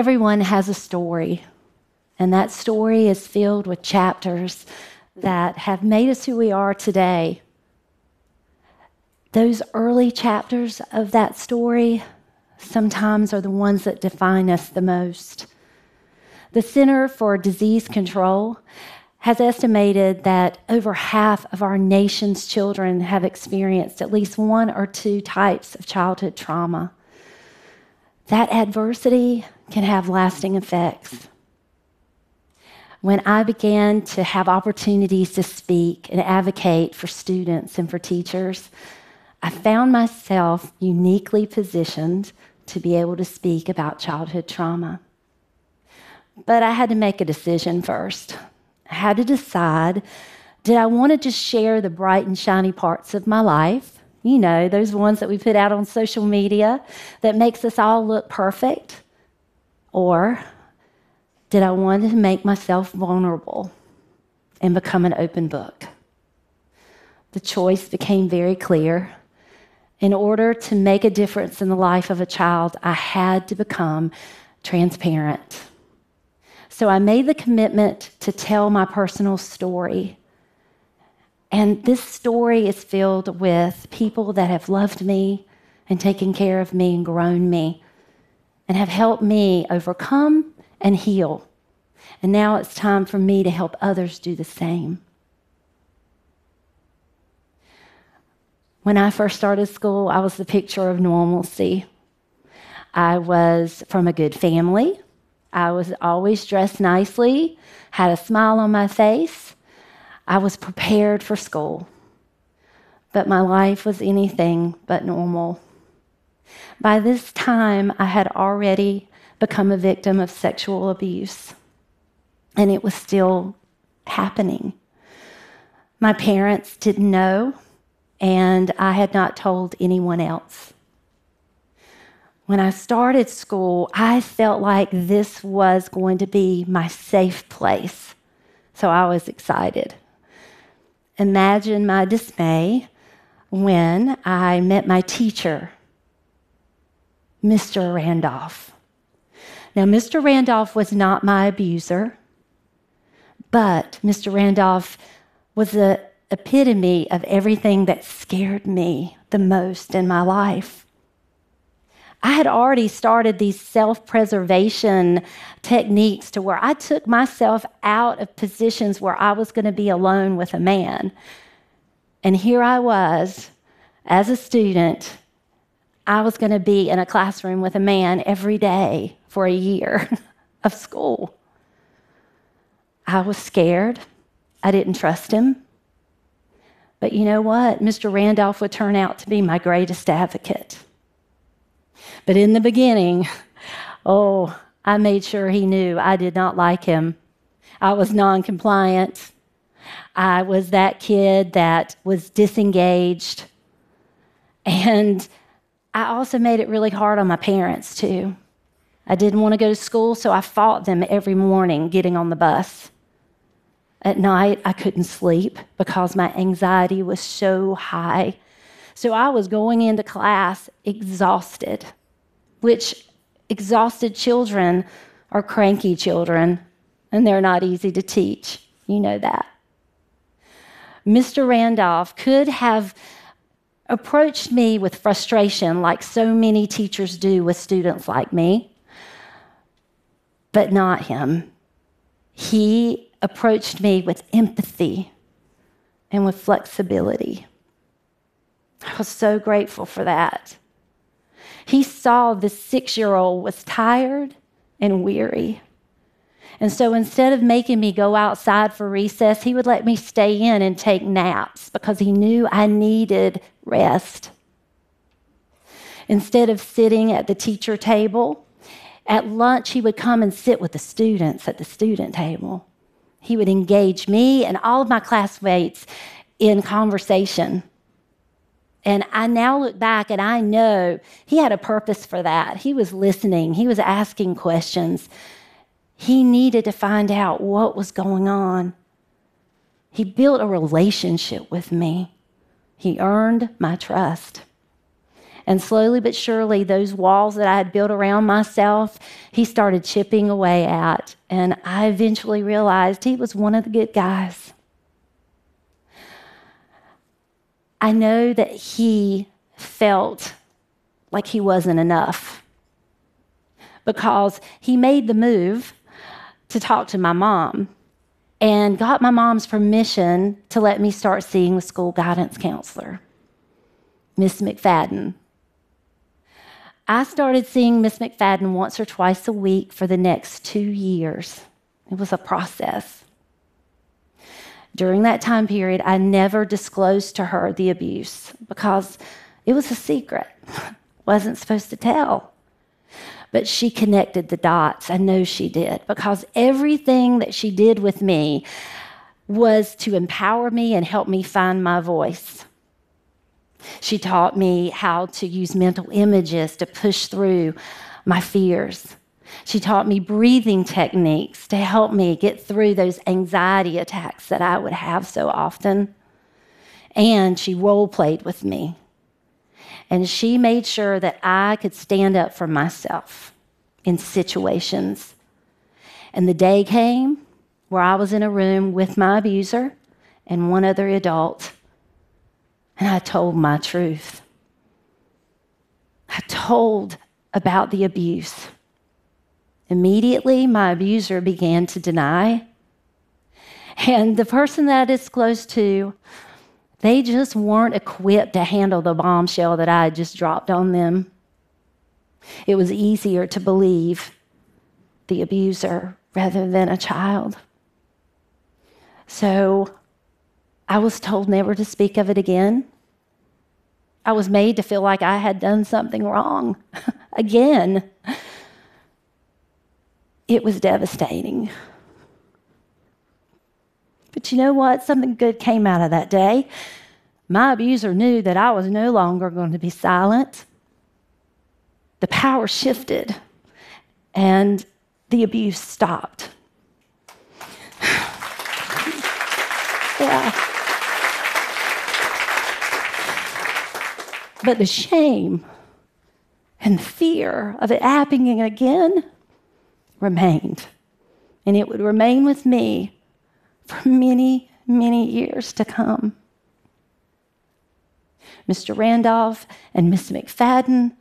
Everyone has a story, and that story is filled with chapters that have made us who we are today. Those early chapters of that story sometimes are the ones that define us the most. The Center for Disease Control has estimated that over half of our nation's children have experienced at least one or two types of childhood trauma. That adversity can have lasting effects. When I began to have opportunities to speak and advocate for students and for teachers, I found myself uniquely positioned to be able to speak about childhood trauma. But I had to make a decision first. I had to decide did I want to just share the bright and shiny parts of my life? You know, those ones that we put out on social media that makes us all look perfect? Or did I want to make myself vulnerable and become an open book? The choice became very clear. In order to make a difference in the life of a child, I had to become transparent. So I made the commitment to tell my personal story. And this story is filled with people that have loved me and taken care of me and grown me and have helped me overcome and heal. And now it's time for me to help others do the same. When I first started school, I was the picture of normalcy. I was from a good family. I was always dressed nicely, had a smile on my face. I was prepared for school. But my life was anything but normal. By this time, I had already become a victim of sexual abuse, and it was still happening. My parents didn't know, and I had not told anyone else when I started school, I felt like this was going to be my safe place. So I was excited. Imagine my dismay when I met my teacher, Mr. Randolph. Now, Mr. Randolph was not my abuser, but Mr. Randolph was the epitome of everything that scared me the most in my life. I had already started these self preservation techniques to where I took myself out of positions where I was going to be alone with a man. And here I was as a student. I was going to be in a classroom with a man every day for a year of school. I was scared. I didn't trust him. But you know what? Mr. Randolph would turn out to be my greatest advocate. But in the beginning, oh, I made sure he knew I did not like him. I was non compliant. I was that kid that was disengaged. And I also made it really hard on my parents, too. I didn't want to go to school, so I fought them every morning getting on the bus. At night, I couldn't sleep because my anxiety was so high. So I was going into class exhausted which exhausted children are cranky children, and they're not easy to teach. You know that. Mr. Randolph could have approached me with frustration, like so many teachers do with students like me, but not him. He approached me with empathy and with flexibility. I was so grateful for that. He saw this six year old was tired and weary. And so instead of making me go outside for recess, he would let me stay in and take naps because he knew I needed rest. Instead of sitting at the teacher table, at lunch, he would come and sit with the students at the student table. He would engage me and all of my classmates in conversation. And I now look back and I know he had a purpose for that. He was listening, he was asking questions. He needed to find out what was going on. He built a relationship with me, he earned my trust. And slowly but surely, those walls that I had built around myself, he started chipping away at. And I eventually realized he was one of the good guys. I know that he felt like he wasn't enough because he made the move to talk to my mom and got my mom's permission to let me start seeing the school guidance counselor, Miss McFadden. I started seeing Miss McFadden once or twice a week for the next two years. It was a process. During that time period, I never disclosed to her the abuse because it was a secret. Wasn't supposed to tell. But she connected the dots. I know she did because everything that she did with me was to empower me and help me find my voice. She taught me how to use mental images to push through my fears. She taught me breathing techniques to help me get through those anxiety attacks that I would have so often. And she role played with me and she made sure that I could stand up for myself in situations. And the day came where I was in a room with my abuser and one other adult, and I told my truth. I told about the abuse. Immediately, my abuser began to deny. And the person that I disclosed to they just weren't equipped to handle the bombshell that I had just dropped on them. It was easier to believe the abuser rather than a child. So I was told never to speak of it again. I was made to feel like I had done something wrong again. It was devastating. But you know what? Something good came out of that day. My abuser knew that I was no longer going to be silent. The power shifted and the abuse stopped. yeah. But the shame and fear of it happening again remained. And it would remain with me for many, many years to come. Mr. Randolph and Miss McFadden,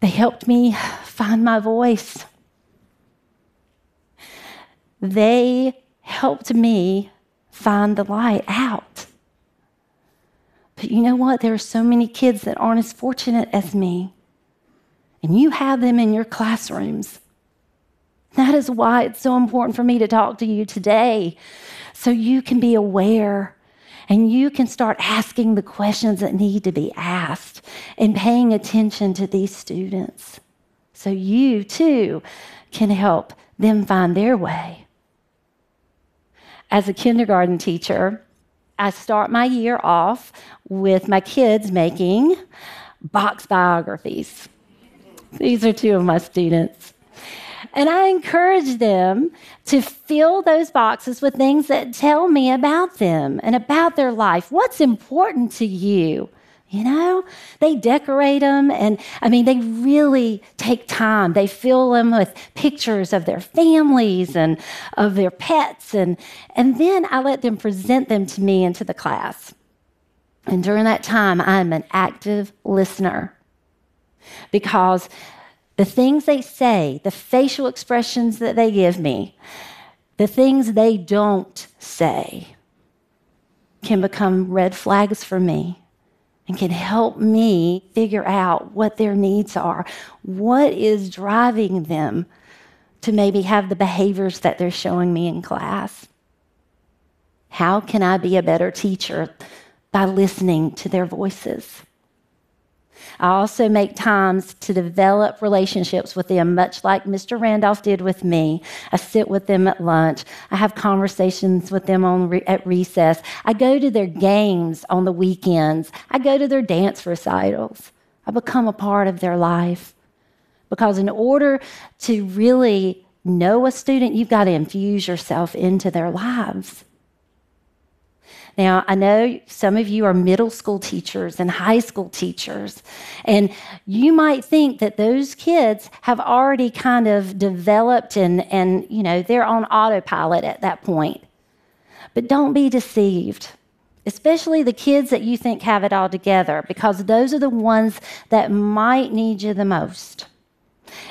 they helped me find my voice. They helped me find the light out. But you know what? There are so many kids that aren't as fortunate as me. And you have them in your classrooms. That is why it's so important for me to talk to you today so you can be aware and you can start asking the questions that need to be asked and paying attention to these students so you too can help them find their way. As a kindergarten teacher, I start my year off with my kids making box biographies. These are two of my students. And I encourage them to fill those boxes with things that tell me about them and about their life. What's important to you? You know, they decorate them, and I mean, they really take time. They fill them with pictures of their families and of their pets, and, and then I let them present them to me into the class. And during that time, I'm an active listener because the things they say, the facial expressions that they give me, the things they don't say can become red flags for me and can help me figure out what their needs are. What is driving them to maybe have the behaviors that they're showing me in class? How can I be a better teacher by listening to their voices? I also make times to develop relationships with them, much like Mr. Randolph did with me. I sit with them at lunch. I have conversations with them on re- at recess. I go to their games on the weekends. I go to their dance recitals. I become a part of their life. Because in order to really know a student, you've got to infuse yourself into their lives. Now, I know some of you are middle school teachers and high school teachers, and you might think that those kids have already kind of developed and, and you know, they're on autopilot at that point. But don't be deceived, especially the kids that you think have it all together, because those are the ones that might need you the most.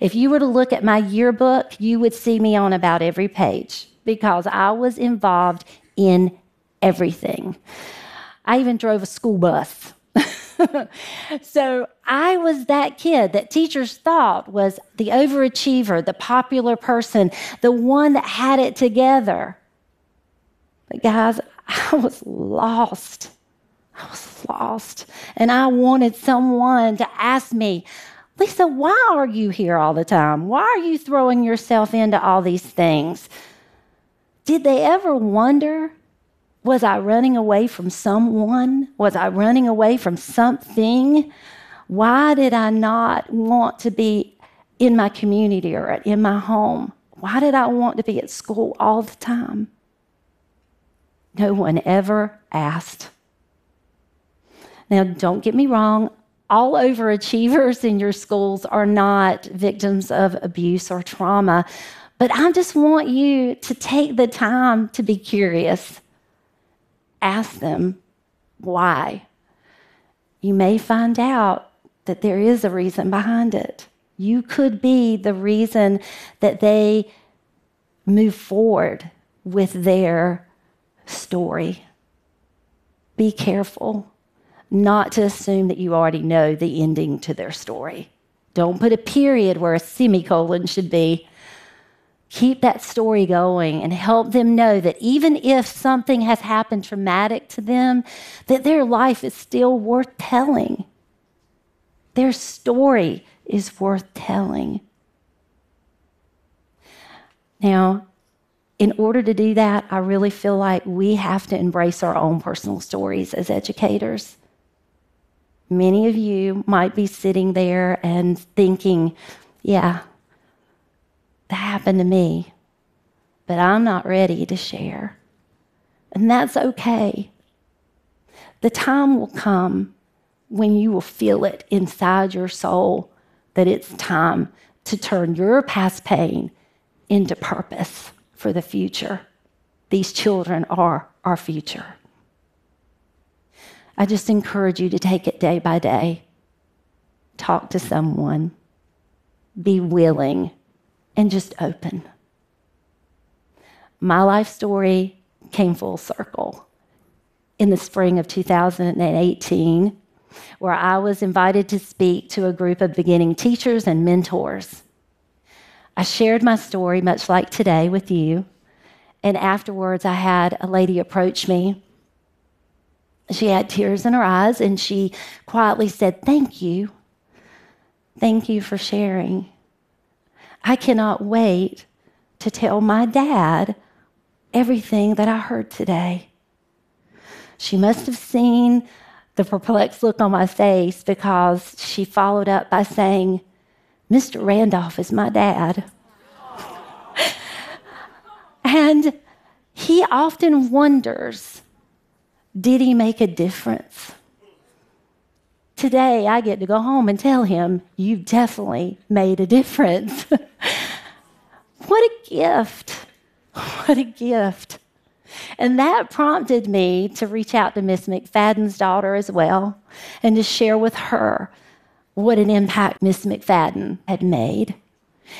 If you were to look at my yearbook, you would see me on about every page because I was involved in everything. I even drove a school bus. so I was that kid that teachers thought was the overachiever, the popular person, the one that had it together. But guys, I was lost. I was lost. And I wanted someone to ask me, Lisa, why are you here all the time? Why are you throwing yourself into all these things? Did they ever wonder was I running away from someone? Was I running away from something? Why did I not want to be in my community or in my home? Why did I want to be at school all the time? No one ever asked. Now, don't get me wrong, all overachievers in your schools are not victims of abuse or trauma, but I just want you to take the time to be curious. Ask them why. You may find out that there is a reason behind it. You could be the reason that they move forward with their story. Be careful not to assume that you already know the ending to their story. Don't put a period where a semicolon should be. Keep that story going and help them know that even if something has happened traumatic to them, that their life is still worth telling. Their story is worth telling. Now, in order to do that, I really feel like we have to embrace our own personal stories as educators. Many of you might be sitting there and thinking, yeah, that happened to me, but I'm not ready to share. And that's okay. The time will come when you will feel it inside your soul that it's time to turn your past pain into purpose for the future. These children are our future. I just encourage you to take it day by day. Talk to someone. Be willing and just open. My life story came full circle in the spring of 2018, where I was invited to speak to a group of beginning teachers and mentors. I shared my story, much like today, with you. And afterwards, I had a lady approach me she had tears in her eyes and she quietly said, Thank you. Thank you for sharing. I cannot wait to tell my dad everything that I heard today. She must have seen the perplexed look on my face because she followed up by saying, Mr. Randolph is my dad. and he often wonders did he make a difference? Today, I get to go home and tell him, You definitely made a difference. what a gift! What a gift. And that prompted me to reach out to Miss McFadden's daughter as well and to share with her what an impact Miss McFadden had made.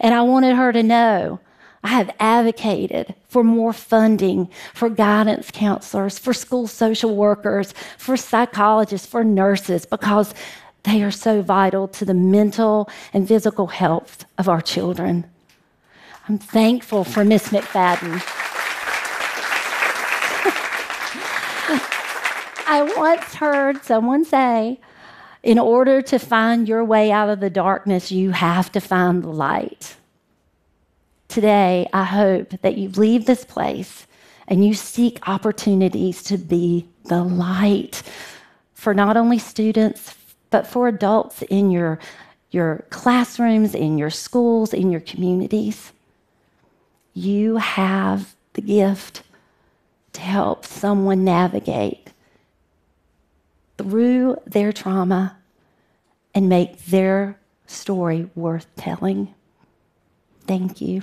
And I wanted her to know I have advocated for more funding for guidance counselors, for school social workers, for psychologists, for nurses, because they are so vital to the mental and physical health of our children. I'm thankful for Miss McFadden. I once heard someone say, in order to find your way out of the darkness, you have to find the light. Today, I hope that you leave this place and you seek opportunities to be the light for not only students, but for adults in your, your classrooms, in your schools, in your communities. You have the gift to help someone navigate through their trauma and make their story worth telling. Thank you.